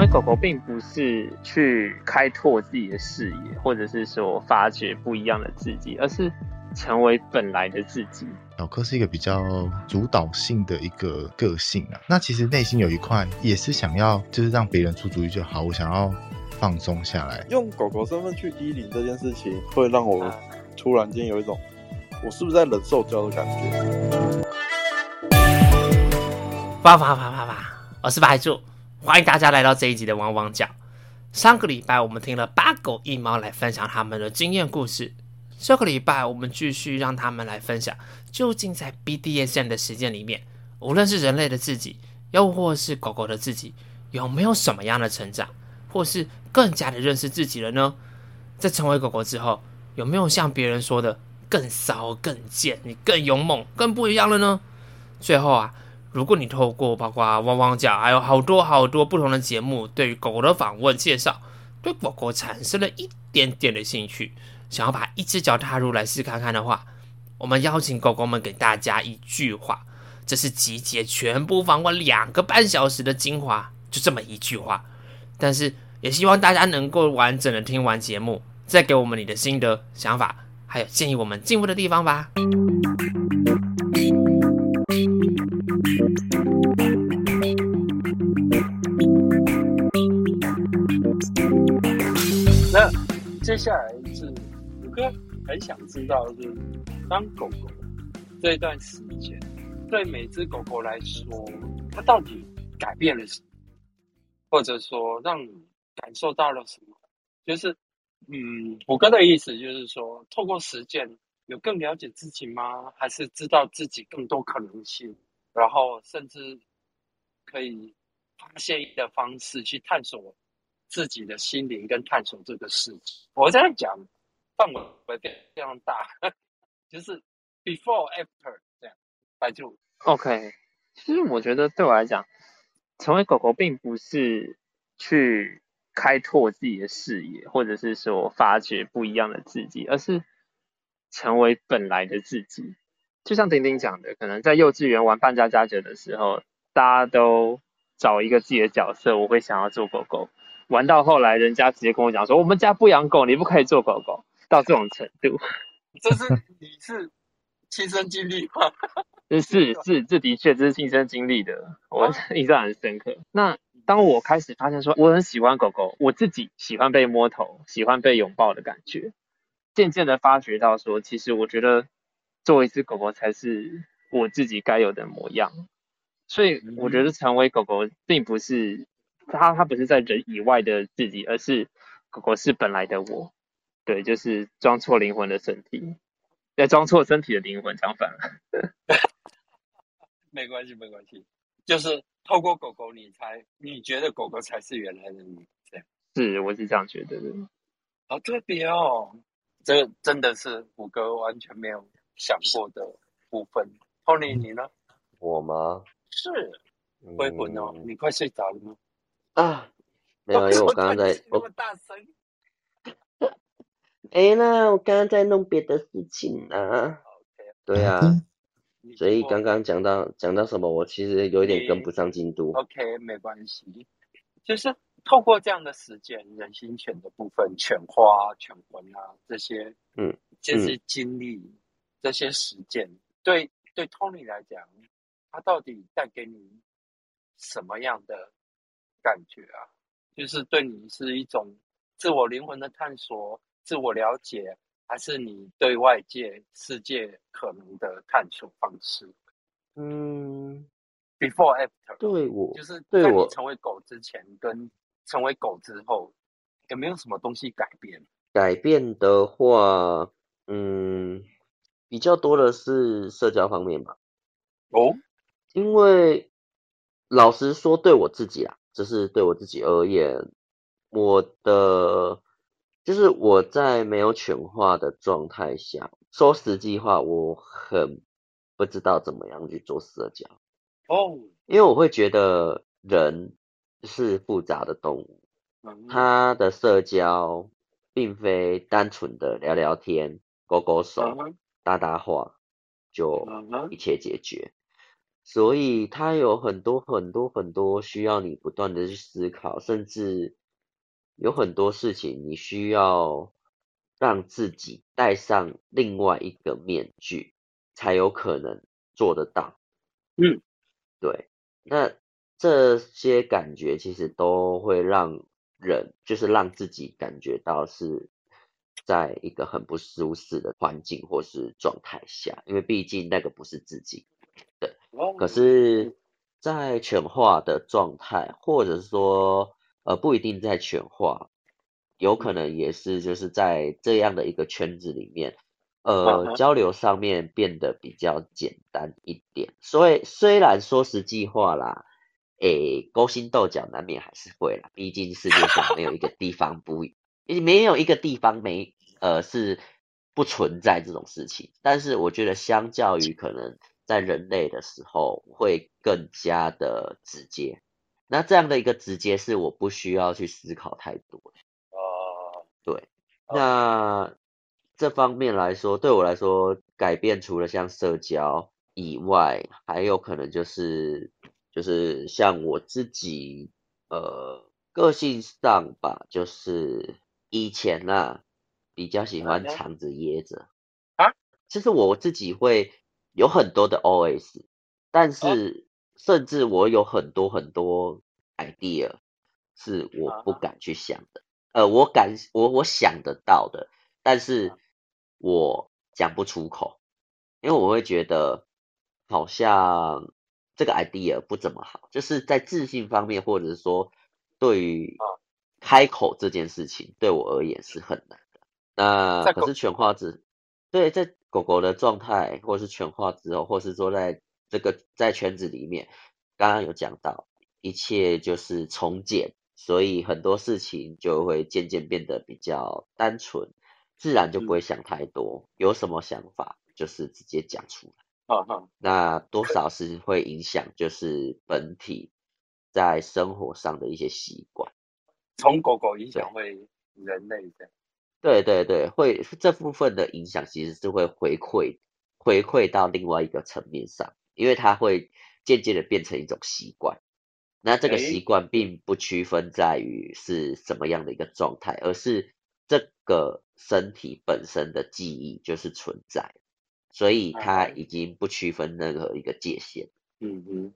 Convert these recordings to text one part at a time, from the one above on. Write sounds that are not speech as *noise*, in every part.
为狗狗并不是去开拓自己的视野，或者是说发掘不一样的自己，而是成为本来的自己。小柯是一个比较主导性的一个个性啊，那其实内心有一块也是想要，就是让别人出主意就好，我想要放松下来。用狗狗身份去依零这件事情，会让我突然间有一种，我是不是在忍受教的感觉？啪啪啪啪啪！我是白柱，欢迎大家来到这一集的汪汪叫。上个礼拜我们听了八狗一猫来分享他们的经验故事，这个礼拜我们继续让他们来分享，究竟在 BDSM 的实践里面，无论是人类的自己，又或是狗狗的自己，有没有什么样的成长，或是更加的认识自己了呢？在成为狗狗之后，有没有像别人说的更骚、更贱、你更勇猛、更不一样了呢？最后啊。如果你透过包括汪汪叫，还有好多好多不同的节目，对于狗狗的访问介绍，对狗狗产生了一点点的兴趣，想要把一只脚踏入来试看看的话，我们邀请狗狗们给大家一句话，这是集结全部访问两个半小时的精华，就这么一句话。但是也希望大家能够完整的听完节目，再给我们你的心得、想法，还有建议我们进步的地方吧。下来是五哥很想知道，就是当狗狗这一段时间，对每只狗狗来说，它到底改变了什么，或者说让你感受到了什么？就是，嗯，五哥的意思就是说，透过实践，有更了解自己吗？还是知道自己更多可能性？然后甚至可以发现的方式去探索自己的心灵，跟探索这个世界。我这样讲范围会非常大，就是 before after 这样。白就 OK。其实我觉得对我来讲，成为狗狗并不是去开拓自己的视野，或者是说发掘不一样的自己，而是成为本来的自己。就像丁丁讲的，可能在幼稚园玩扮家家酒的时候，大家都找一个自己的角色。我会想要做狗狗，玩到后来，人家直接跟我讲说：“我们家不养狗，你不可以做狗狗。”到这种程度，*laughs* 这是你是亲身经历吗？*laughs* 是是，这的确这是亲身经历的，我 *laughs* 印象很深刻。那当我开始发现说我很喜欢狗狗，我自己喜欢被摸头，喜欢被拥抱的感觉，渐渐的发觉到说，其实我觉得。作为一只狗狗才是我自己该有的模样，所以我觉得成为狗狗并不是它，它不是在人以外的自己，而是狗狗是本来的我，对，就是装错灵魂的身体，在装错身体的灵魂，相反了。没关系，没关系，就是透过狗狗，你才你觉得狗狗才是原来的你，这样是，我是这样觉得的。好特别哦，这真的是虎哥完全没有。想过的部分，Tony，你呢？我吗？是，灰魂哦，你快睡着了吗？啊，没有，因为我刚刚在，那么大声。*laughs* 哎，那我刚刚在弄别的事情呢。对啊，所以刚刚讲到讲到什么，我其实有点跟不上进度。OK，没关系，就是透过这样的时间，人心犬的部分，犬花、犬魂啊这些，嗯，这些经历。这些实践对对 Tony 来讲，他到底带给你什么样的感觉啊？就是对你是一种自我灵魂的探索、自我了解，还是你对外界世界可能的探索方式？嗯，Before After，对我就是在你成为狗之前跟成为狗之后，有没有什么东西改变？改变的话，嗯。比较多的是社交方面吧。哦，因为老实说，对我自己啊，就是对我自己而言，我的就是我在没有犬化的状态下，说实际话，我很不知道怎么样去做社交。哦，因为我会觉得人是复杂的动物，他的社交并非单纯的聊聊天、勾勾手。搭搭话就一切解决，所以它有很多很多很多需要你不断的去思考，甚至有很多事情你需要让自己戴上另外一个面具，才有可能做得到。嗯，对，那这些感觉其实都会让人，就是让自己感觉到是在一个很不舒适的环境或是状态下，因为毕竟那个不是自己。哦可是，在犬化的状态，或者是说，呃，不一定在犬化，有可能也是就是在这样的一个圈子里面，嗯呃，交流上面变得比较简单一点。所以虽然说实际话啦，诶，勾心斗角难免还是会啦，毕竟世界上没有一个地方不，没有一个地方没呃是不存在这种事情。但是我觉得，相较于可能在人类的时候，会更加的直接。那这样的一个直接，是我不需要去思考太多的。哦，对，哦那这方面来说，对我来说，改变除了像社交以外，还有可能就是就是像我自己呃个性上吧，就是以前啊比较喜欢藏着掖着啊，其实我自己会有很多的 OS，但哦是甚至我有很多很多 idea 是我不敢去想的。呃，我敢，我我想得到的，但是我讲不出口，因为我会觉得好像这个 idea 不怎么好，就是在自信方面，或者是说对于啊开口这件事情，对我而言是很难的。那可是全画质，对，在狗狗的状态，或是全化之后，或是说在这个在圈子里面，刚刚有讲到，一切就是从简，所以很多事情就会渐渐变得比较单纯，自然就不会想太多，有什么想法就是直接讲出来。那多少是会影响，就是本体在生活上的一些习惯。从狗狗影响会人类的，对对对，会这部分的影响其实是会回馈回馈到另外一个层面上，因为它会渐渐的变成一种习惯。那这个诶习惯并不区分在于是什么样的一个状态，而是这个身体本身的记忆就是存在，所以它嗯已经不区分任何一个界限。嗯哼。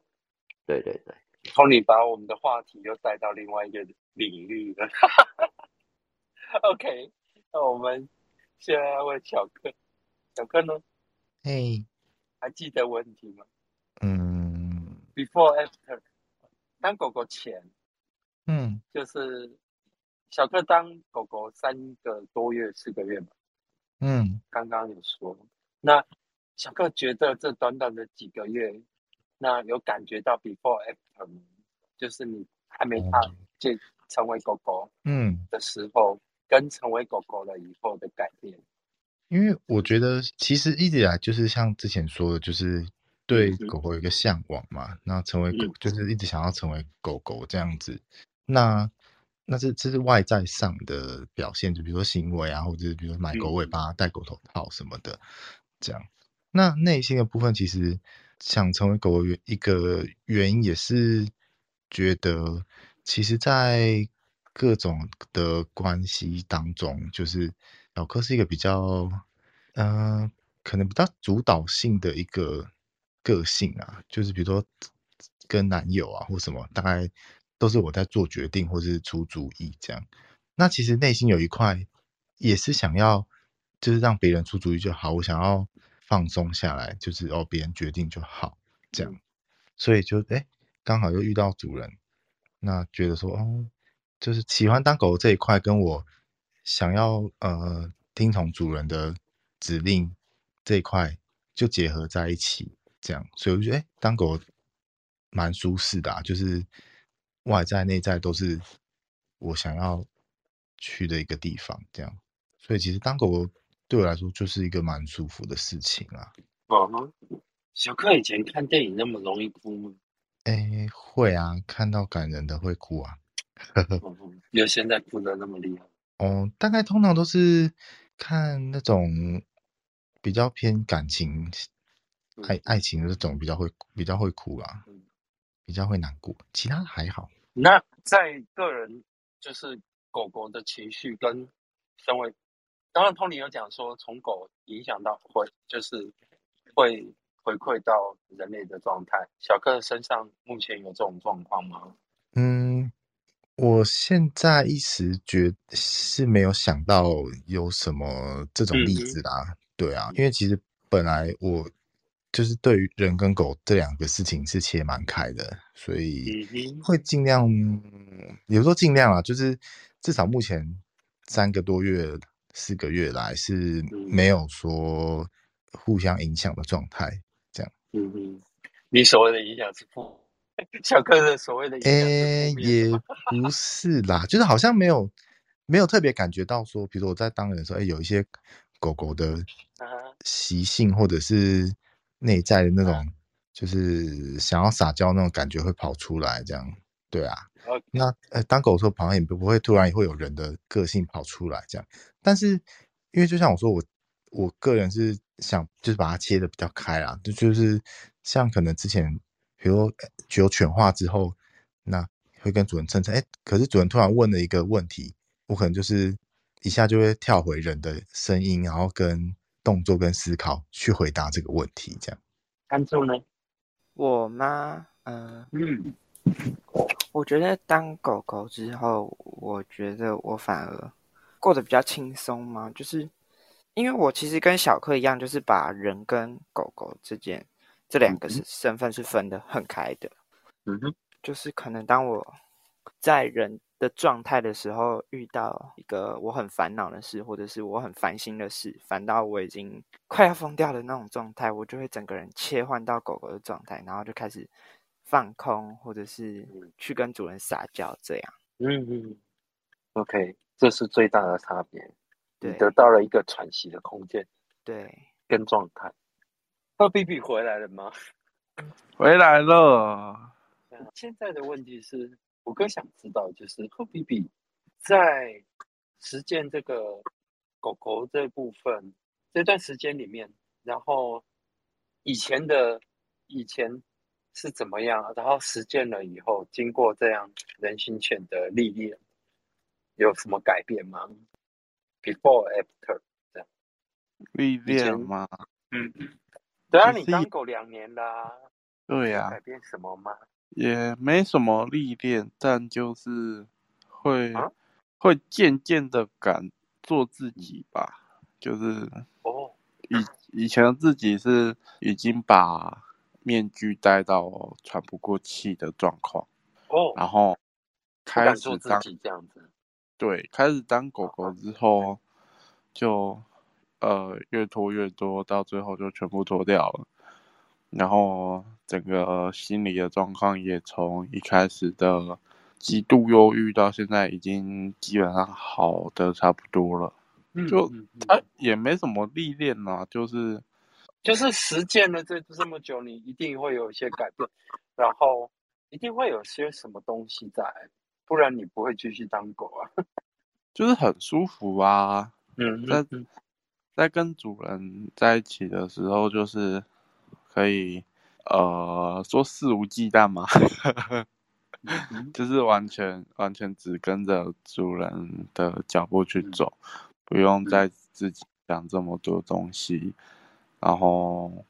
对对对。Tony 把我们的话题又带到另外一个领域了。*laughs* OK，那我们现在要问小克，小克呢？嘿，还记得问题吗？嗯？Before after，当狗狗前嗯。就是小克当狗狗三个多月、四个月嘛，嗯，刚刚有说。那小克觉得这短短的几个月，那有感觉到 before after 吗？就是你还没踏哦进成为狗狗嗯，的时候，跟成为狗狗了以后的改变。因为我觉得其实一直以来就是像之前说的，就是对狗狗有一个向往嘛，那成为狗嗯就是一直想要成为狗狗这样子。那那这这是外在上的表现，就比如说行为啊，或者是比如说买狗尾嗯巴、戴狗头套什么的，这样。那内心的部分，其实想成为狗狗原一个原因也是觉得，其实，在各种的关系当中，就是老柯是一个比较，嗯、可能比较主导性的一个个性啊，就是比如说跟男友啊或什么，大概都是我在做决定或是出主意这样。那其实内心有一块也是想要，就是让别人出主意就好，我想要放松下来，就是哦别人决定就好这样。所以就哎刚好又遇到主人，那觉得说哦，就是喜欢当狗这一块跟我想要呃听从主人的指令这一块就结合在一起，这样，所以我就觉得哎当狗蛮舒适的、啊，就是外在内在都是我想要去的一个地方，这样，所以其实当狗狗对我来说就是一个蛮舒服的事情啊。嗯哼，小克以前看电影那么容易哭吗？哎，会啊，看到感人的会哭啊。*laughs* 嗯哼，有现在哭的那么厉害？哦，大概通常都是看那种比较偏感情爱爱情的这种比较会比较会哭啦嗯，比较会难过，其他的还好。那在个人就是狗狗的情绪跟身为，当然 Tony 有讲说从狗影响到会就是会回馈到人类的状态。小克身上目前有这种状况吗？嗯，我现在一时觉是没有想到有什么这种例子啦。对啊，因为其实本来我就是对于人跟狗这两个事情是切蛮开的，所以会尽量，有时候尽量啊，就是至少目前三个多月、四个月来是嗯没有说互相影响的状态。这样嗯嗯，你所谓的影响是负，*laughs* 小克的所谓的影响诶、是负面也不是啦，就是好像没有没有特别感觉到说，比如说我在当人的时候，哎、有一些狗狗的习性或者是内在的那种，就是想要撒娇那种感觉会跑出来，这样对啊。那呃，当狗的时候，好像也不不会突然会有人的个性跑出来这样。但是因为就像我说，我我个人是想就是把它切的比较开啦，就就是像可能之前，比如说呃有犬化之后，那会跟主人蹭蹭，哎，可是主人突然问了一个问题，我可能就是一下就会跳回人的声音，然后跟动作跟思考去回答这个问题，这样。安住呢？我吗？嗯、嗯我觉得当狗狗之后，我觉得我反而过得比较轻松嘛，就是因为我其实跟小克一样，就是把人跟狗狗之间这两个是身份是分得很开的。嗯哼，就是可能当我在人的状态的时候，遇到一个我很烦恼的事，或者是我很烦心的事，烦到我已经快要疯掉的那种状态，我就会整个人切换到狗狗的状态，然后就开始放空，或者是去跟主人撒娇，这样。嗯嗯，OK，这是最大的差别。你对得到了一个喘息的空间对，跟状态。二 B B 回来了吗？*laughs* 回来了，现在的问题是，我更想知道，就是后 B B 在实践这个狗狗这部分这段时间里面，然后以前的以前是怎么样，然后实践了以后，经过这样人心犬的历练，有什么改变吗？Before after，这样历练吗？嗯，对啊，其实也你当狗两年啦、对呀、改变什么吗？也没什么历练，但就是会、啊会渐渐的敢做自己吧。就是哦，以以前的自己是已经把面具戴到喘不过气的状况，哦，然后开始当己这样子。对开始当狗狗之后，就呃越拖越多，到最后就全部脱掉了。然后整个心理的状况也从一开始的极度忧郁，到现在已经基本上好的差不多了。嗯就嗯嗯它也没什么历练啦，就是就是实践了这这么久，你一定会有一些改变，然后一定会有些什么东西在，不然你不会继续当狗啊。*laughs* 就是很舒服啊。嗯在嗯在跟主人在一起的时候，就是可以呃说肆无忌惮嘛，嗯 *laughs* 就是完全完全只跟着主人的脚步去走，不用再自己想这么多东西，然后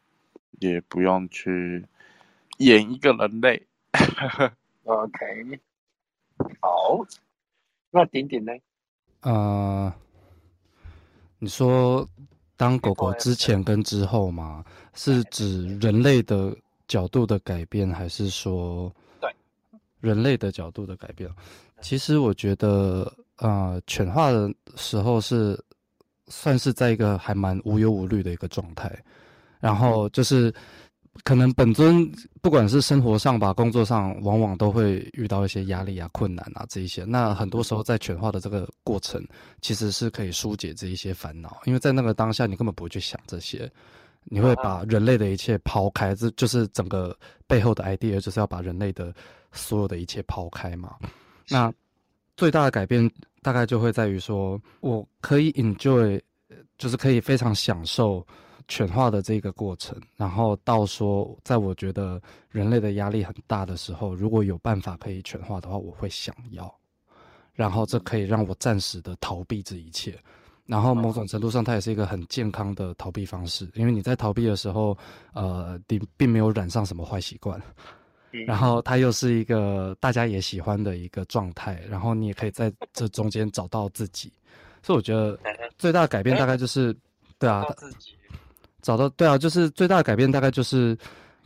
也不用去演一个人类。*laughs* OK，好，那顶顶呢？呃，你说当狗狗之前跟之后吗？是指人类的角度的改变，还是说对。人类的角度的改变？其实我觉得，呃，犬化的时候是算是在一个还蛮无忧无虑的一个状态，然后就是可能本尊不管是生活上吧，工作上，往往都会遇到一些压力啊、困难啊这一些。那很多时候在犬化的这个过程，其实是可以疏解这一些烦恼，因为在那个当下，你根本不会去想这些，你会把人类的一切抛开，这就是整个背后的 idea，就是要把人类的所有的一切抛开嘛。那最大的改变大概就会在于说，我可以 enjoy，呃就是可以非常享受犬化的这个过程，然后到说，在我觉得人类的压力很大的时候，如果有办法可以犬化的话，我会想要，然后这可以让我暂时的逃避这一切，然后某种程度上，它也是一个很健康的逃避方式，因为你在逃避的时候，呃，你并没有染上什么坏习惯，然后它又是一个大家也喜欢的一个状态，然后你也可以在这中间找到自己，所以我觉得 *laughs* 最大的改变大概就是，对啊，自己找到对啊，就是最大的改变大概就是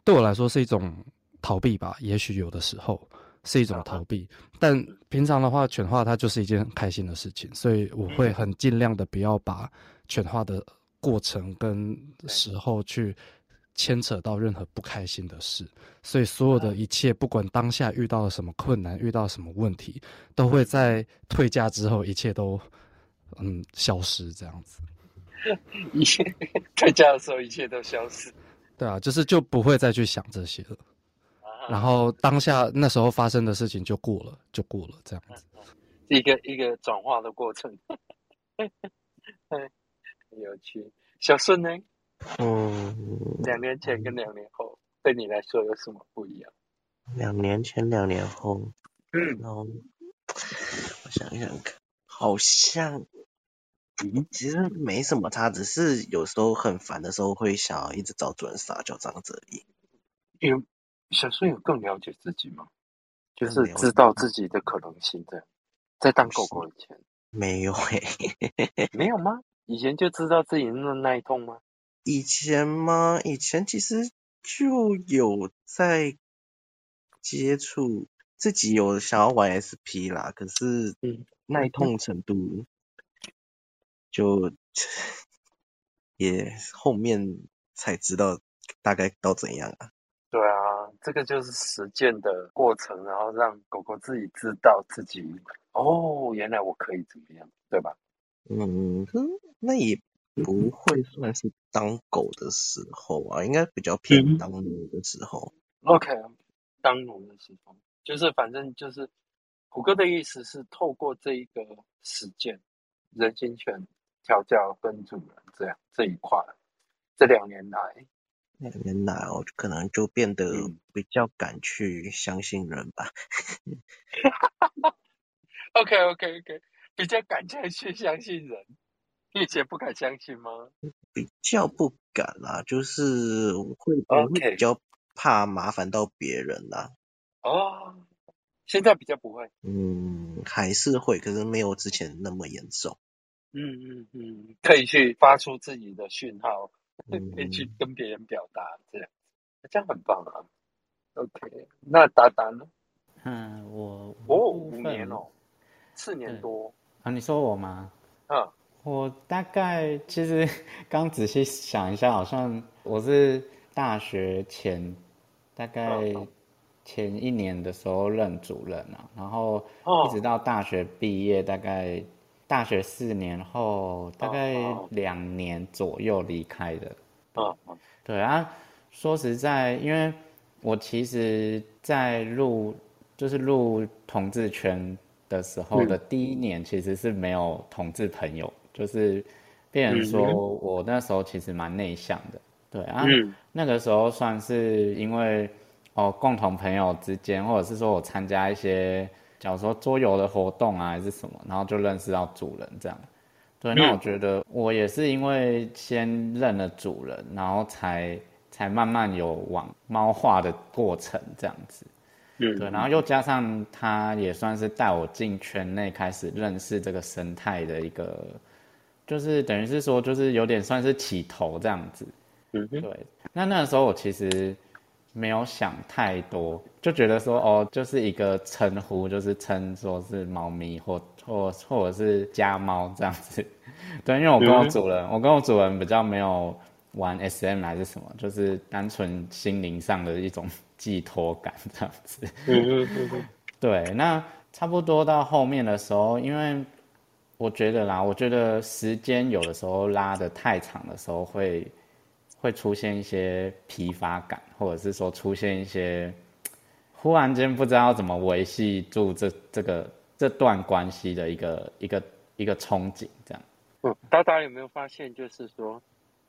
对我来说是一种逃避吧，也许有的时候是一种逃避，但平常的话，犬化它就是一件很开心的事情，所以我会很尽量的不要把犬化的过程跟时候去牵扯到任何不开心的事，所以所有的一切，不管当下遇到了什么困难，遇到什么问题，都会在退价之后，一切都嗯消失这样子。*laughs* 一切退家的时候，一切都消失。对啊，就是就不会再去想这些了。然后当下那时候发生的事情就过了，就过了，这样子。一个一个转化的过程，*laughs* 很有趣。小顺呢？嗯，两年前跟两年后对你来说有什么不一样？两年前、两年后，嗯，然后我想想看，好像嗯其实没什么差，只是有时候很烦的时候会想要一直找主人撒娇这样子而已。有小顺有更了解自己吗？就是知道自己的可能性这样。在当狗狗以前没有欸诶、没有吗？以前就知道自己那么耐痛吗？以前吗？以前其实就有在接触，自己有想要玩 SP 啦，可是嗯耐痛程度就也后面才知道大概到怎样啊。对啊，这个就是实践的过程，然后让狗狗自己知道自己哦，原来我可以怎么样，对吧？嗯，那也不会算是当狗的时候啊，应该比较偏当奴的时候。OK，当奴的时候，就是反正就是虎哥的意思是透过这一个实践，人形犬调教跟主人这样这一块，这两年来，两年来我，可能就变得嗯比较敢去相信人吧。*laughs* OK OK OK，比较敢再去相信人，你以前不敢相信吗？比较不敢啦，就是会我会比较怕麻烦到别人啦。哦，现在比较不会，嗯，还是会，可是没有之前那么严重。嗯嗯嗯，可以去发出自己的讯号，嗯 *laughs* 可以去跟别人表达，这样，这样很棒啊。OK，那达达呢？嗯，我哦，我五年哦，四年多，啊，你说我吗？嗯我大概其实 *laughs* 刚仔细想一下，好像我是大学前大概嗯前一年的时候任主任啊，然后哦一直到大学毕业，大概大学四年后，大概哦两年左右离开的。嗯嗯。对啊，说实在，因为我其实，在入就是入同志圈的时候嗯。的第一年，其实是没有同志朋友，就是别人说嗯。我那时候其实蛮内向的，对啊，嗯。那个时候算是因为哦共同朋友之间，或者是说我参加一些，假如说桌游的活动啊，还是什么，然后就认识到主人这样。对，那我嗯觉得我也是因为先认了主人，然后才才慢慢有往猫化的过程这样子。嗯，对，然后又加上他也算是带我进圈内开始认识这个生态的一个，就是等于是说就是有点算是起头这样子。嗯哼，对，那那个时候我其实没有想太多，就觉得说哦，就是一个称呼，就是称说是猫咪或或或者是家猫这样子。*laughs* 对，因为我跟我嗯主人，我跟我主人比较没有玩 SM 还是什么，就是单纯心灵上的一种寄托感这样子。嗯哼嗯，*laughs* 对，那差不多到后面的时候，因为我觉得啦，我觉得时间有的时候拉的太长的时候会，会出现一些疲乏感，或者是说出现一些忽然间不知道怎么维系住这这个这段关系的一个一个一个憧憬，这样。嗯，大家有没有发现，就是说，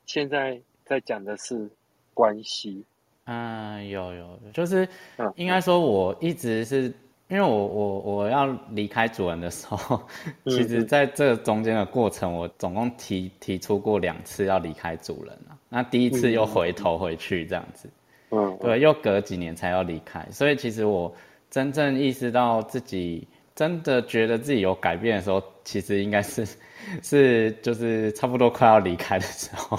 现在在讲的是关系。嗯，有有，就是嗯应该说，我一直是因为我我我要离开主人的时候，*laughs* 其实嗯在这中间的过程，我总共提提出过两次要离开主人啊。那第一次又回头回去这样子，嗯，对，又隔几年才要离开。所以其实我真正意识到自己真的觉得自己有改变的时候，其实应该是是就是差不多快要离开的时候。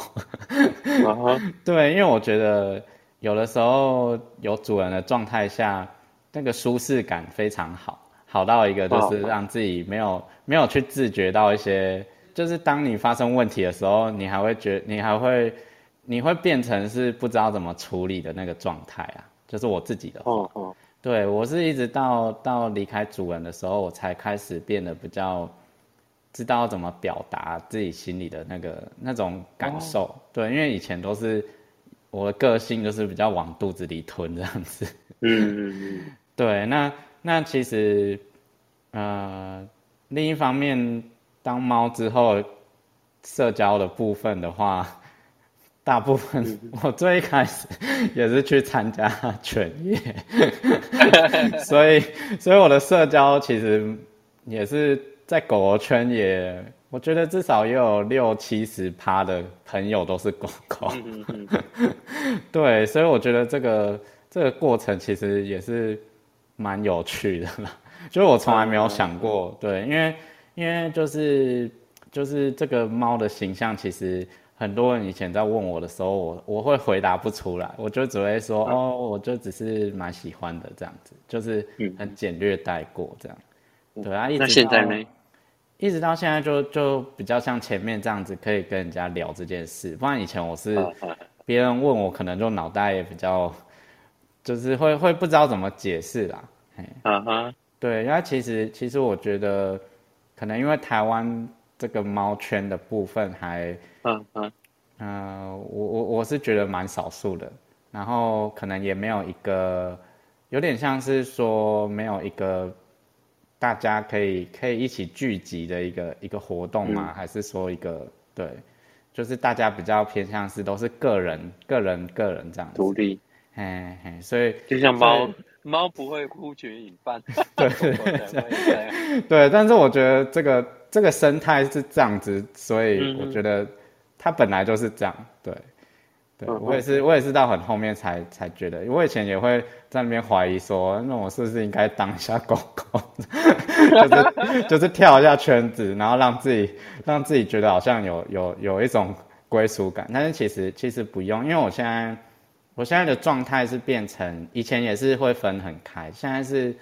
*laughs* 对，因为我觉得有的时候有主人的状态下，那个舒适感非常好，好到一个就是哦让自己没有没有去自觉到一些，就是当你发生问题的时候，你还会觉你还会你会变成是不知道怎么处理的那个状态啊，就是我自己的话。哦哦，对我是一直到到离开主人的时候，我才开始变得比较知道怎么表达自己心里的那个那种感受。对，因为以前都是我的个性就是比较往肚子里吞这样子。嗯嗯嗯，对，那那其实呃，另一方面，当猫之后，社交的部分的话，大部分我最一开始也是去参加犬业，*laughs* 所以所以我的社交其实也是在狗狗圈也，我觉得至少也有六七十趴的朋友都是狗狗。*laughs* 对，所以我觉得这个这个过程其实也是蛮有趣的。啦，*laughs* 就是我从来没有想过，对，因为因为就是就是这个猫的形象，其实很多人以前在问我的时候，我我会回答不出来，我就只会说、哦，我就只是蛮喜欢的这样子，就是很简略带过这样，对啊，一直到现在到呢？一直到现在就就比较像前面这样子，可以跟人家聊这件事。不然以前我是别人问我，可能就脑袋也比较，就是会会不知道怎么解释啦。对，因为其实其实我觉得，可能因为台湾这个猫圈的部分还，嗯嗯呃，我我我是觉得蛮少数的，然后可能也没有一个，有点像是说没有一个大家可以可以一起聚集的一个一个活动嘛？嗯还是说一个对，就是大家比较偏向是都是个人个人个人这样子，独立，嘿嘿，所以就像猫猫不会呼群引伴，*laughs* 对狗狗才会这样。对，但是我觉得这个这个生态是这样子，所以嗯。我觉得它本来就是这样。对，对嗯我也是，我也是到很后面才才觉得，我以前也会在那边怀疑说，那我是不是应该当一下狗狗，*laughs* 就是就是跳一下圈子，然后让自己让自己觉得好像有有有一种归属感，但是其实其实不用，因为我现在我现在的状态是变成以前也是会分很开，现在是。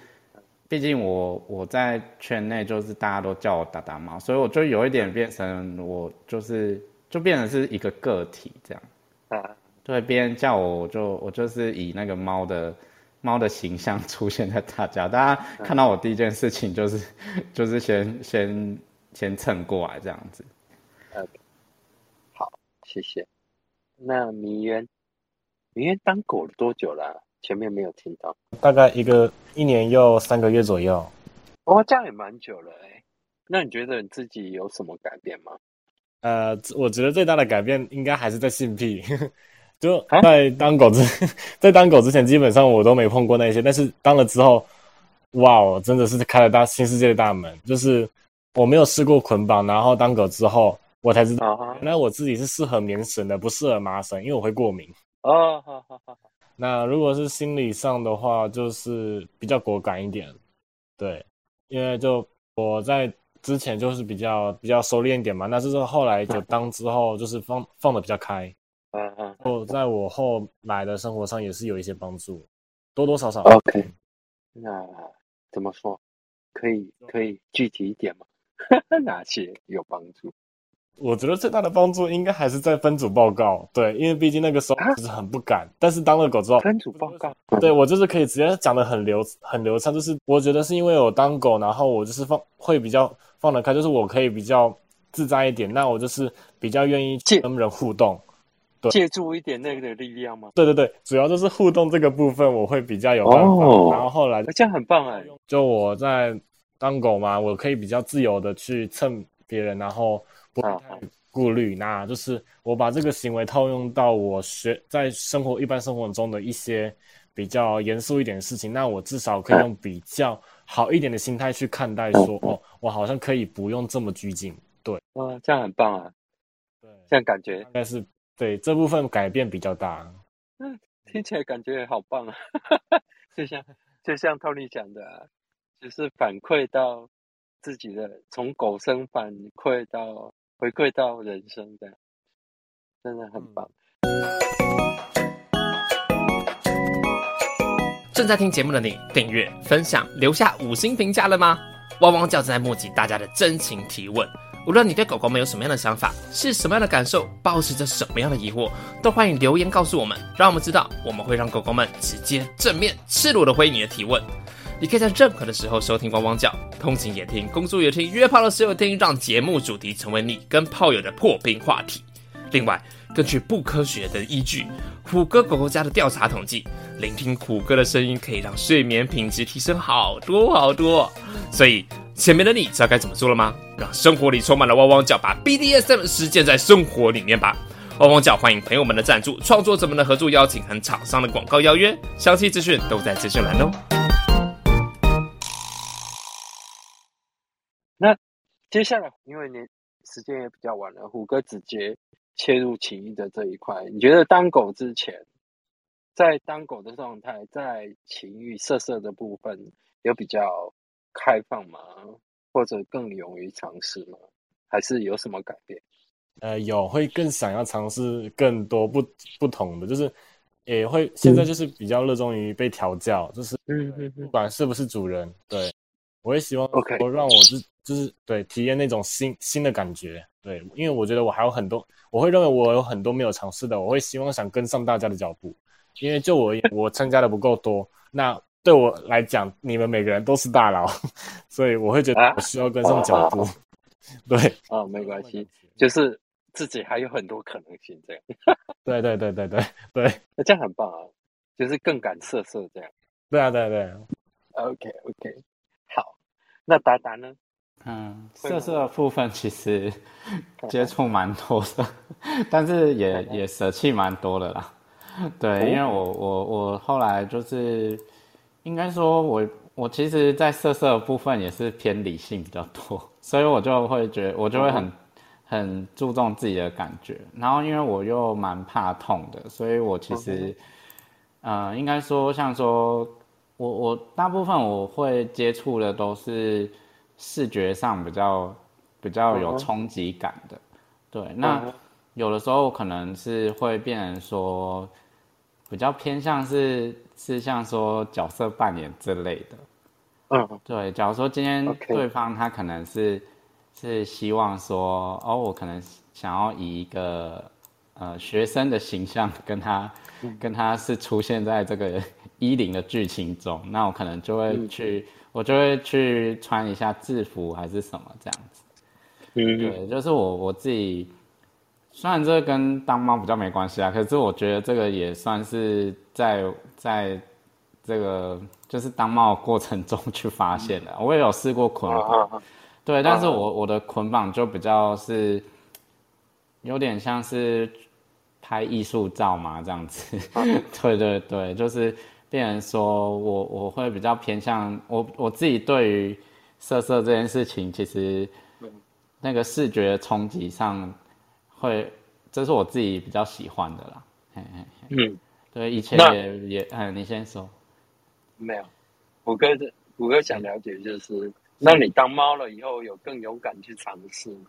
毕竟我我在圈内就是大家都叫我打打猫，所以我就有一点变成我就是就变成是一个个体这样。啊，对，别人叫我我就我就是以那个猫的猫的形象出现在大家，大家看到我第一件事情就是 *laughs* 就是先先先蹭过来这样子。嗯，好谢谢。那迷渊，迷渊当狗了多久了啊、前面没有听到。大概一个一年又三个月左右。哦，这样也蛮久了哎。那你觉得你自己有什么改变吗？呃，我觉得最大的改变应该还是在性癖，*laughs* 就在当狗之，*laughs* 在当狗之前，基本上我都没碰过那些，但是当了之后，哇哦，真的是开了大新世界的大门。就是我没有试过捆绑，然后当狗之后，我才知道，原来我自己是适合棉绳的，不适合麻绳，因为我会过敏。哦，好好好，那如果是心理上的话，就是比较果敢一点，对，因为就我在之前就是比较比较收敛一点嘛，那就是后来就当之后就是放放的比较开，嗯嗯就在我后来的生活上也是有一些帮助，多多少少。，OK。那怎么说？可以可以具体一点吗？*laughs* 哪些有帮助？我觉得最大的帮助应该还是在分组报告，对，因为毕竟那个时候就是很不敢，但是当了狗之后，分组报告，对我就是可以直接讲的很流很流畅，就是我觉得是因为我当狗，然后我就是放会比较放得开，就是我可以比较自在一点，那我就是比较愿意跟人互动，对。借助一点那个的力量吗？对对对，主要就是互动这个部分我会比较有办法，哦。然后后来这样很棒哎。就我在当狗嘛，我可以比较自由的去蹭别人，然后不会太顾虑，那就是我把这个行为套用到我学在生活一般生活中的一些比较严肃一点的事情，那我至少可以用比较好一点的心态去看待说，哦，我好像可以不用这么拘谨。对，哇，这样很棒啊！对，这样感觉应该是对这部分改变比较大。嗯，听起来感觉好棒啊！*laughs* 就像就像 Tony 讲的、啊，就是反馈到自己的，从狗生反馈到回馈到人生的，真的很棒。正在听节目的你，订阅、分享、留下五星评价了吗？汪汪叫正在募集大家的真情提问。无论你对狗狗们有什么样的想法，是什么样的感受，抱持着什么样的疑惑，都欢迎留言告诉我们，让我们知道，我们会让狗狗们直接、正面、赤裸的回应你的提问。你可以在任何的时候收听汪汪叫，通勤也听，工作也听，约炮的时候听，让节目主题成为你跟炮友的破冰话题。另外，根据不科学的依据，虎哥狗狗家的调查统计，聆听虎哥的声音可以让睡眠品质提升好多好多。所以，前面的你知道该怎么做了吗？让生活里充满了汪汪叫，把 BDSM 实践在生活里面吧。汪汪叫欢迎朋友们的赞助、创作者们的合作邀请和厂商的广告邀约，详细资讯都在资讯栏哦。接下来，因为你时间也比较晚了，虎哥直接切入情谊的这一块。你觉得当狗之前，在当狗的状态，在情欲色色的部分有比较开放吗？或者更勇于尝试吗？还是有什么改变？呃，有会更想要尝试更多不不同的，就是也会现在就是比较热衷于被调教，就是不管是不是主人，对我也希望我让我自就是对体验那种新新的感觉，对，因为我觉得我还有很多，我会认为我有很多没有尝试的，我会希望想跟上大家的脚步，因为就我而言，我参加的不够多，那对我来讲，你们每个人都是大佬，*laughs* 所以我会觉得我需要跟上脚步，对啊，没关系，就是自己还有很多可能性，这样。对对对对对对 *laughs* 那这样很棒啊，就是更敢色色这样。对啊对啊对。啊，OK OK，好，那达达呢？嗯，色色的部分其实 *laughs* 接触蛮多的，但是也也舍弃蛮多的啦。对，因为我我我后来就是应该说我我其实，在色色的部分也是偏理性比较多，所以我就会觉我就会很很注重自己的感觉，然后因为我又蛮怕痛的，所以我其实呃应该说像说我我大部分我会接触的都是视觉上比较比较有冲击感的，对，那嗯有的时候可能是会变成说比较偏向是是像说角色扮演之类的，嗯。对，假如说今天对方他可能是是希望说，哦，我可能想要以一个呃学生的形象跟他嗯。跟他是出现在这个一零的剧情中，那我可能就会嗯。去，我就会去穿一下制服还是什么这样子。嗯。对，就是我我自己，虽然这个跟当猫比较没关系啊，可是我觉得这个也算是在在这个就是当猫的过程中去发现的。我也有试过捆啊绑，啊。对，但是啊。我我的捆绑就比较是有点像是拍艺术照嘛，这样子。*laughs* 对对对，就是变成说我我会比较偏向我我自己对于色色这件事情，其实那个视觉冲击上会，这是我自己比较喜欢的啦。嘿嘿嘿，嗯，对，以前也也，嗯，你先说。没有，虎哥的虎哥想了解就是，那你当猫了以后有更勇敢去尝试吗？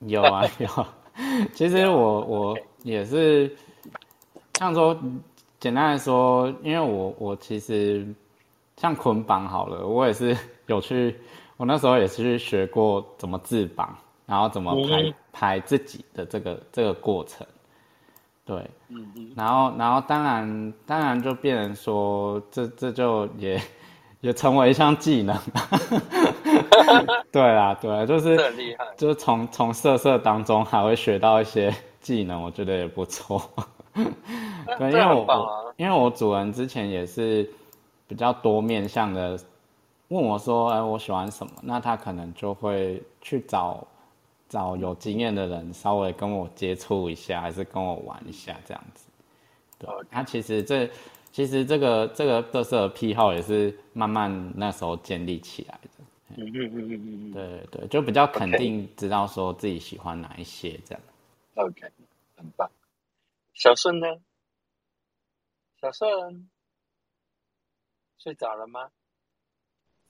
*laughs* 有啊有，*laughs* 其实我我也是，像说简单来说，因为我我其实像捆绑好了，我也是 *laughs* 有去，我那时候也是去学过怎么自绑，然后怎么排、嗯排自己的这个这个过程，对，嗯嗯然后，然后当然，当然就变成说，这这就也也成为一项技能。*laughs* 对啦，对啦，就是这很厉害就是从从色色当中还会学到一些技能，我觉得也不错。*laughs* 对，因为我啊因为我主人之前也是比较多面向的，问我说，哎，我喜欢什么？那他可能就会去找找有经验的人稍微跟我接触一下，还是跟我玩一下这样子。对，他其实这其实这个这个特色的癖好也是慢慢那时候建立起来的。嗯嗯嗯嗯嗯嗯，对对，就比较肯定知道说自己喜欢哪一些这样。OK，很棒。小顺呢？小顺睡着了吗？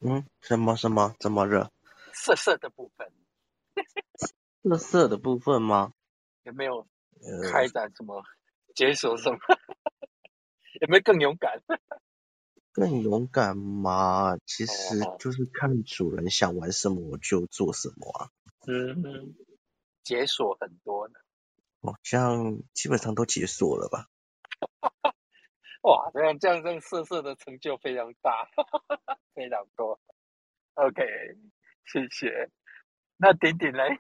嗯，什么什么这么热？色色的部分色色的部分吗？有没有呃，开展什么解锁什么？*laughs* 有没有更勇敢？更勇敢嘛，其实哦就是看主人想玩什么我就做什么啊。嗯嗯，解锁很多呢。好像基本上都解锁了吧？*laughs* 哇，这样这样这样色色的成就非常大，*laughs* 非常多。OK，谢谢。那顶顶嘞？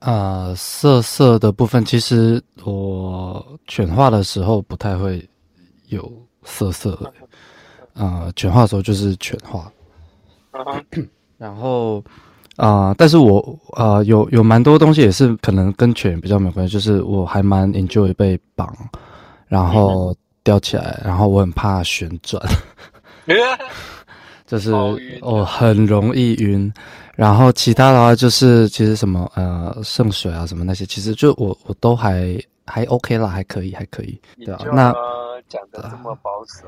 呃，色色的部分，其实我犬化的时候不太会有色色的，*laughs* 呃，犬化的时候就是犬化，*coughs* 然后啊、呃但是我呃有有蛮多东西也是可能跟犬比较没有关系，就是我还蛮 enjoy 被绑，然后吊起来，然后我很怕旋转，*laughs* 就是我很容易晕。然后其他的话就是其实什么呃圣水啊什么那些，其实就我我都还还 OK 啦，还可以还可以，对啊那讲的这么保守，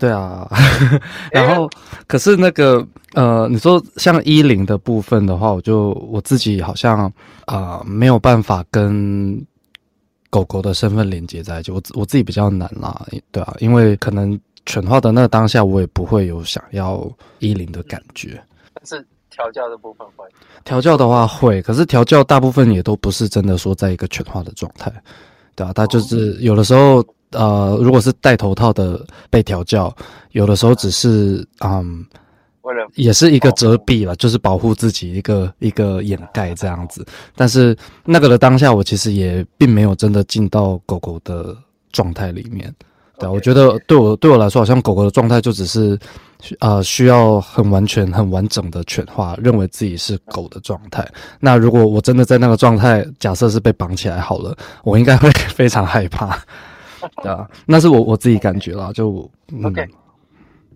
对啊，*laughs* 然后可是那个呃，你说像衣领的部分的话，我就我自己好像啊、呃没有办法跟狗狗的身份连接在一起，我自我自己比较难啦，对啊，因为可能犬化的那个当下，我也不会有想要衣领的感觉。但是调教的部分会。调教的话会，可是调教大部分也都不是真的说在一个犬化的状态，对啊，它就是有的时候呃，如果是戴头套的被调教，有的时候只是嗯，为了也是一个遮蔽了，就是保护自己一个一个掩盖这样子。但是那个的当下，我其实也并没有真的进到狗狗的状态里面。对啊，我觉得对我对我来说，好像狗狗的状态就只是，呃，需要很完全、很完整的犬化，认为自己是狗的状态。那如果我真的在那个状态，假设是被绑起来好了，我应该会非常害怕。*laughs* 对啊，那是我我自己感觉啦，就嗯 OK，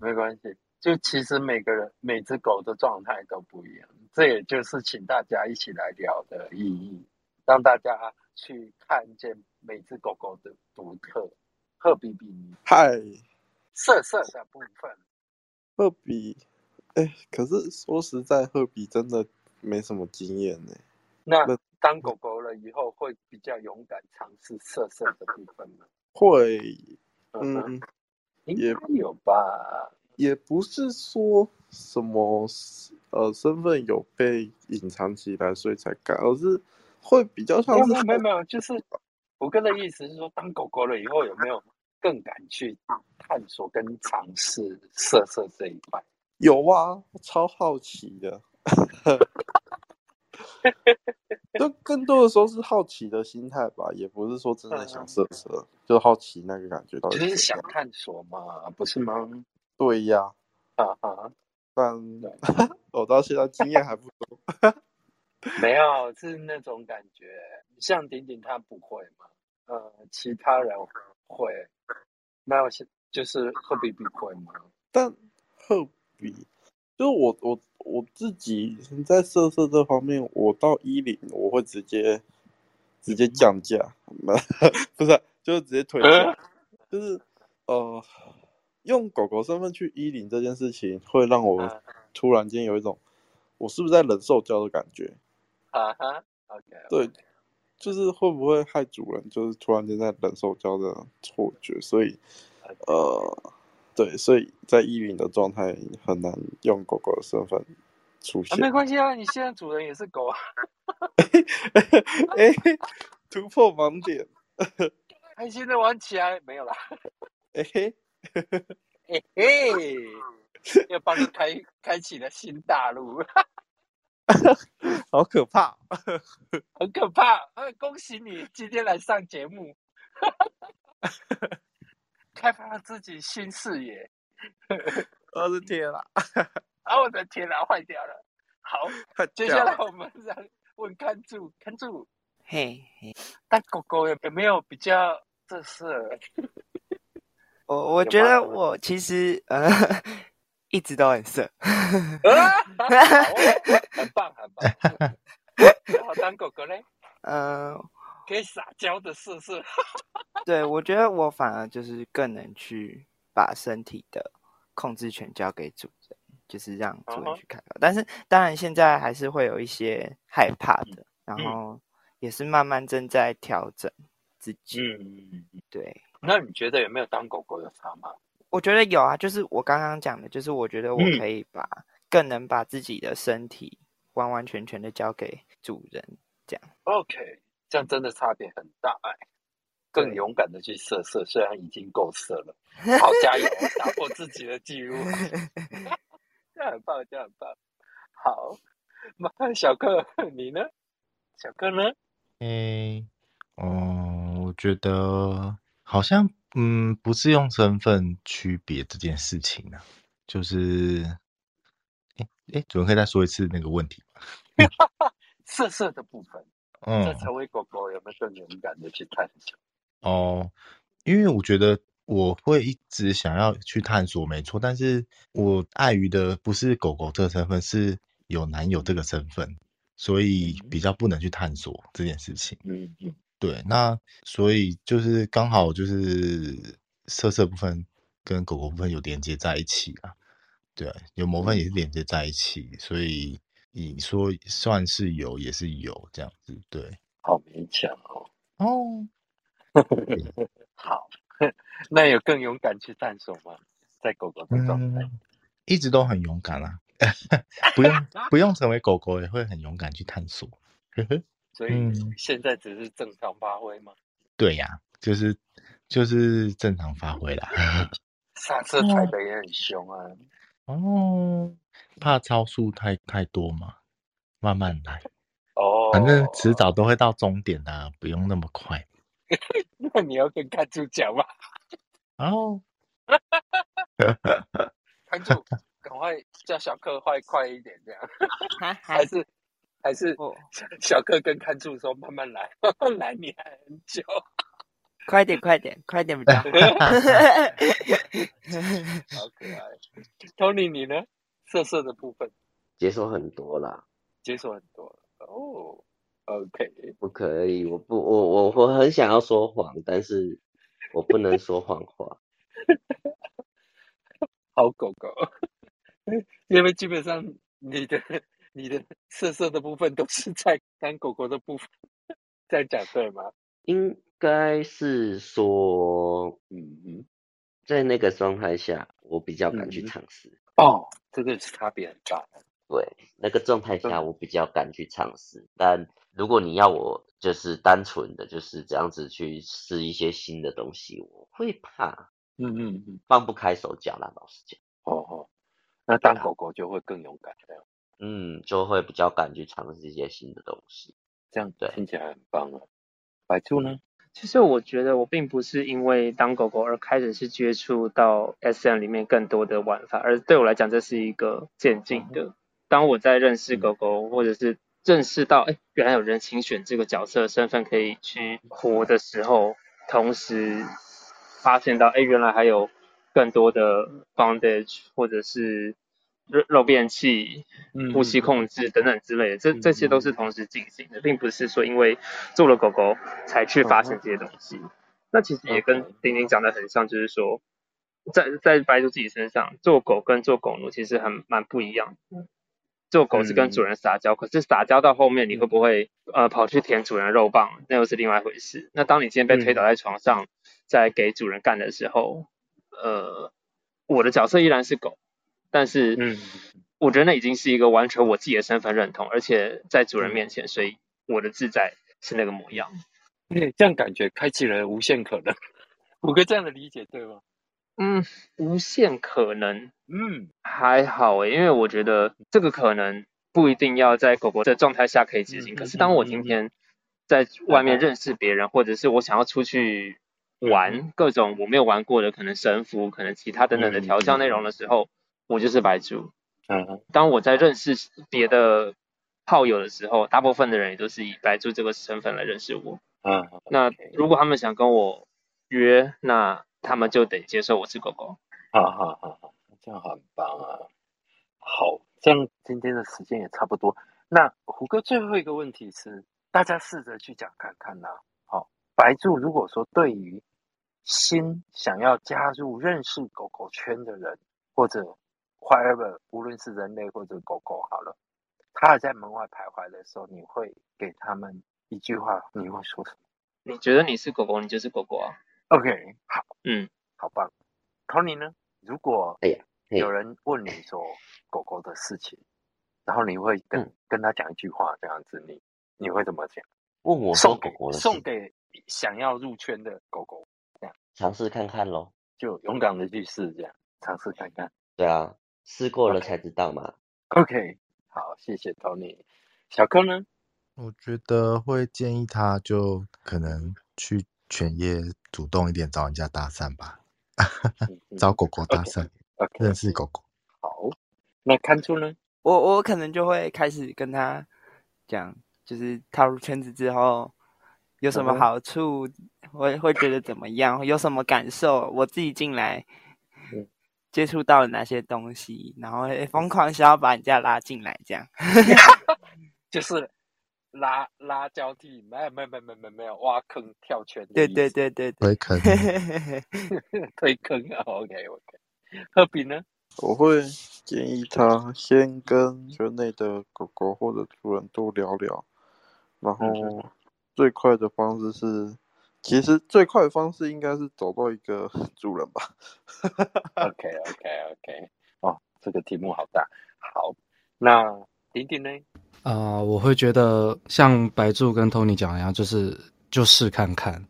没关系。就其实每个人每只狗的状态都不一样，这也就是请大家一起来聊的意义，让大家去看见每只狗狗的独特。赫比比嗨，色色的部分，赫比，哎，可是说实在，赫比真的没什么经验呢。那当狗狗了以后，会比较勇敢尝试色色的部分吗？会，嗯也该有吧。也不是说什么呃身份有被隐藏起来，所以才敢，而是会比较像没有是没有没有没有，就是我哥的意思是说，当狗狗了以后，有没有更敢去探索跟尝试色色这一块？有啊，我超好奇的。*laughs* *laughs* 就更多的时候是好奇的心态吧，也不是说真的想色色，就好奇那个感觉到底就是想探索嘛，不是吗？对呀，啊哈，但 *laughs* 我到现在经验还不多。*laughs* 没有，是那种感觉。像顶顶他不会嘛，呃，其他人会，那有些就是赫比比会吗？但赫比，就是我我我自己在色色这方面，我到一零我会直接直接降价，*laughs* 不是啊，就是直接退价，就是呃，用狗狗身份去一零这件事情，会让我突然间有一种我是不是在忍受教的感觉。啊哈，OK，对，就是会不会害主人，就是突然间在忍受教的错觉，所以呃，对，所以在依零的状态很难用狗狗的身份出啊，现。没关系啊，你现在主人也是狗啊，哎、突破盲点，开心的玩起来，没有啦，哎、嘿，*laughs* 嘿嘿，又帮你开开启了新大陆，*laughs* 好可怕！*laughs* 很可怕。呃，恭喜你今天来上节目，开发了自己新视野。我的天啦！啊，我的天哪，坏掉了。好，接下来我们让问看住看住，嘿嘿，但狗狗有有没有比较这色？*laughs* 我我觉得我其实呃 *laughs* 一直都很色，*laughs* 很棒很棒。然后当狗狗嘞，呃，可以撒娇的色色。对我觉得我反而就是更能去把身体的控制权交给主人，就是让主人去开发。但是当然现在还是会有一些害怕的，然后也是慢慢正在调整自己。嗯，对。那你觉得有没有当狗狗有差吗？我觉得有啊，就是我刚刚讲的，就是我觉得我可以把、更能把自己的身体完完全全的交给主人，这样。OK，这样真的差别很大哎。更勇敢的去射射，虽然已经够射了，好加油，打破自己的记录，*laughs* 这样很棒，这样很棒。好，那小克 *laughs* 你呢？小克呢？诶，哦，我觉得好像嗯，不是用身份区别这件事情啊，就是，诶诶，主任可以再说一次那个问题吗？*laughs* 色色的部分，嗯这成为狗狗有没有更勇敢的去探索？哦，因为我觉得我会一直想要去探索，没错，但是我碍于的不是狗狗这个身份，是有男友这个身份，所以比较不能去探索这件事情。嗯嗯，对，那所以就是刚好就是色色部分跟狗狗部分有连接在一起啊，对，有某分也是连接在一起，所以你说算是有也是有这样子，对。好勉强哦。哦，*laughs* 好，*laughs* 那有更勇敢去探索吗？在狗狗的状态，嗯，一直都很勇敢啦、*laughs* 不用不用成为狗狗也会很勇敢去探索。*laughs* 所以嗯现在只是正常发挥吗？对呀、就是就是正常发挥啦。刹车踩的也很凶啊。哦，怕超速太太多嘛，慢慢来，哦，反正迟早都会到终点的啊、不用那么快。*laughs* 那你要跟看住讲嘛，哦，*laughs* 看住，赶快叫小克快快一点，这样 *laughs* 还还是还是哦小克跟看住说慢慢来，慢慢来，你还很久。快点快点快点比较好。好可爱。Tony，你呢？色色的部分解锁很多啦，解锁很多了哦。OK，不可以，我不，我我我很想要说谎，但是我不能说谎话。*laughs* 好狗狗，*laughs* 因为基本上你的你的色色的部分都是在当狗狗的部分，这样讲对吗？应该是说，嗯嗯，在那个状态下，我比较敢去嗯尝试。哦，这个是差别很大的。对，那个状态下我比较敢去尝试，但如果你要我就是单纯的就是这样子去试一些新的东西，我会怕，嗯嗯嗯，放不开手脚啦。老实讲，哦哦，那当狗狗就会更勇敢这样，嗯，就会比较敢去尝试一些新的东西。这样对听起来很棒啊。白兔呢？其实我觉得我并不是因为当狗狗而开始是接触到 S M 里面更多的玩法，而对我来讲这是一个渐进的。当我在认识狗狗，或者是认识到哎原来有人情选这个角色身份可以去活的时候，同时发现到哎原来还有更多的 bondage 或者是肉肉变器、嗯呼吸控制等等之类的，这这些都是同时进行的，并不是说因为做了狗狗才去发生这些东西。那其实也跟丁丁讲的很像，就是说，在在白兔自己身上，做狗跟做狗奴其实很蛮不一样的。做狗是跟主人撒娇，可是撒娇到后面你会不会呃跑去舔主人肉棒，那又是另外一回事。那当你今天被推倒在床上，在给主人干的时候，呃，我的角色依然是狗，但是嗯我觉得那已经是一个完全我自己的身份认同，而且在主人面前，所以我的自在是那个模样。嗯，这样感觉开启了无限可能。五哥这样的理解对吗？嗯，无限可能嗯，还好诶，因为我觉得这个可能不一定要在狗狗的状态下可以执行。可是当我今天在外面认识别人，或者是我想要出去玩各种我没有玩过的，可能神符、可能其他等等的调教内容的时候，我就是白猪。嗯当我在认识别的炮友的时候，大部分的人也都是以白猪这个身份来认识我。嗯，那如果他们想跟我约，那他们就得接受我是狗狗。好好好好，这样很棒啊！好，这样今天的时间也差不多。那胡哥最后一个问题是，大家试着去讲看看呐、好，白柱如果说对于新想要加入认识狗狗圈的人，或者 whatever，无论是人类或者狗狗好了，他还在门外徘徊的时候，你会给他们一句话，你会说什么你觉得你是狗狗，你就是狗狗啊。？OK，好，嗯，好棒。Tony 呢？如果哎呀，有人问你说狗狗的事情，然后你会跟、嗯跟他讲一句话，这样子你你会怎么讲？问我说送给狗狗的事送给想要入圈的狗狗，这样尝试看看咯。就勇敢的去试，这样尝试看看。对啊，试过了才知道嘛。OK，好，谢谢 Tony。小柯呢？我觉得会建议他就可能去犬业主动一点找人家搭讪吧，*laughs* 找狗狗搭讪 *laughs* 认识狗狗。好。那看出呢？我我可能就会开始跟他讲，就是踏入圈子之后有什么好处，会会觉得怎么样，有什么感受，我自己进来嗯接触到了哪些东西，然后会疯狂想要把人家拉进来，这样。*laughs* 就是拉拉交替，没有没有没有没有没有挖坑跳圈的对意思对对对对，推坑，*laughs* 推坑啊。OK OK。贺比呢？我会建议他先跟圈内的狗狗或者主人多聊聊，然嗯后最快的方式是，其实最快的方式应该是找到一个 *laughs* 主人吧。OK OK OK，哦，这个题目好大。好，那顶顶呢？啊、我会觉得像白柱跟 Tony 讲一样，就是就试看看，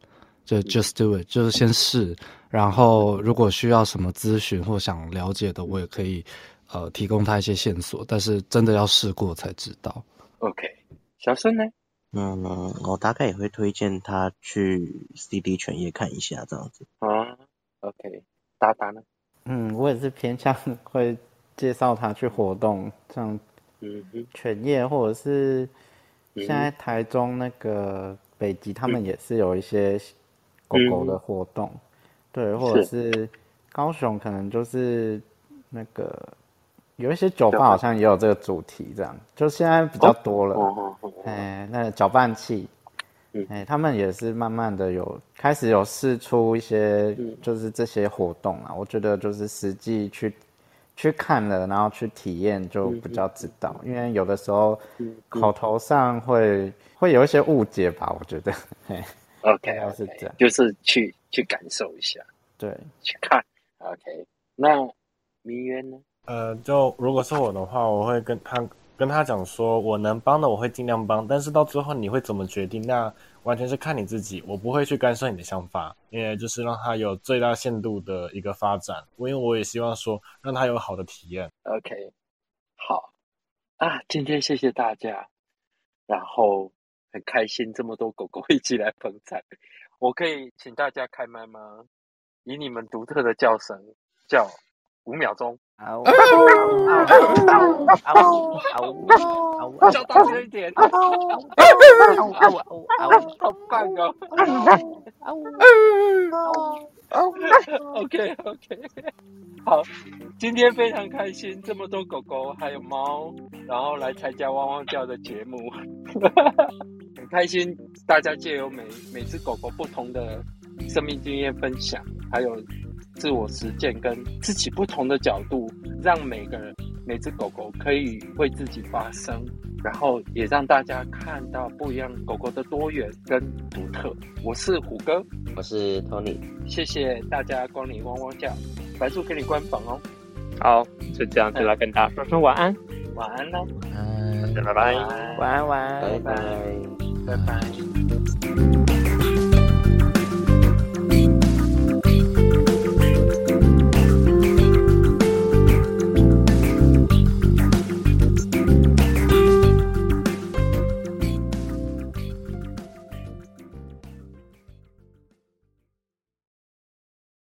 就 just do it，就是先试。然后如果需要什么咨询或想了解的，我也可以呃提供他一些线索。但是真的要试过才知道。OK，小盛呢？嗯，我大概也会推荐他去 CD 全业看一下，这样子。啊，OK，达达呢？嗯，我也是偏向 *laughs* 会介绍他去活动，像嗯哼，犬业或者是嗯现在台中那个北极，他们也是有一些狗狗的活动，对，或者是。高雄可能就是那个有一些酒吧好像也有这个主题，这样就现在比较多了。哦哦哦哦，哎，那个搅拌器嗯，哎，他们也是慢慢的有开始有试出一些嗯，就是这些活动啊。我觉得就是实际去去看了，然后去体验就比较知道，因为有的时候嗯口头上会会有一些误解吧，我觉得，嘿，*laughs* OK 要是这样。就是去去感受一下，对，去看。OK，那明渊呢？呃，就如果是我的话，我会跟他跟他讲说，我能帮的我会尽量帮，但是到最后你会怎么决定，那完全是看你自己，我不会去干涉你的想法，因为就是让他有最大限度的一个发展，因为我也希望说让他有好的体验。OK，好啊，今天谢谢大家，然后很开心这么多狗狗一起来捧场，我可以请大家开麦吗？以你们独特的叫声叫五秒钟，嗷嗷嗷嗷嗷嗷叫大声一点，嗷嗷嗷好棒哦！OK OK，好，今天非常开心，这么多狗狗还有猫，然后来参加汪汪叫的节目，很开心。大家借由每每只狗狗不同的生命经验分享，还有自我实践跟自己不同的角度，让每个人每只狗狗可以为自己发声，然后也让大家看到不一样狗狗的多元跟独特。我是虎哥，我是 Tony，谢谢大家光临汪汪叫，白兔给你关房哦，好，就这样，就来跟大家说声晚安，晚安喽，哎。拜拜。晚安，晚安晚安拜拜。拜拜。